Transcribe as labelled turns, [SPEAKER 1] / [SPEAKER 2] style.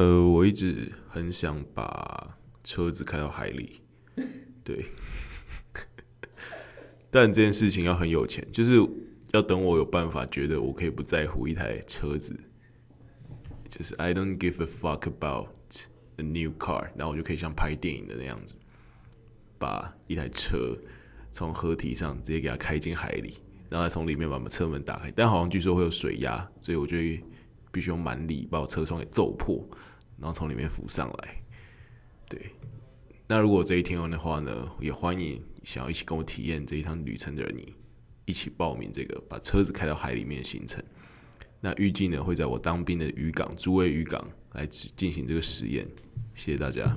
[SPEAKER 1] 呃，我一直很想把车子开到海里，对。但这件事情要很有钱，就是要等我有办法觉得我可以不在乎一台车子，就是 I don't give a fuck about a new car，然后我就可以像拍电影的那样子，把一台车从河堤上直接给它开进海里，然后再从里面把车门打开。但好像据说会有水压，所以我就必须用蛮力把我车窗给揍破，然后从里面浮上来。对，那如果这一天的话呢，也欢迎。想要一起跟我体验这一趟旅程的人，你一起报名这个把车子开到海里面的行程。那预计呢会在我当兵的渔港，诸位渔港来进行这个实验。谢谢大家。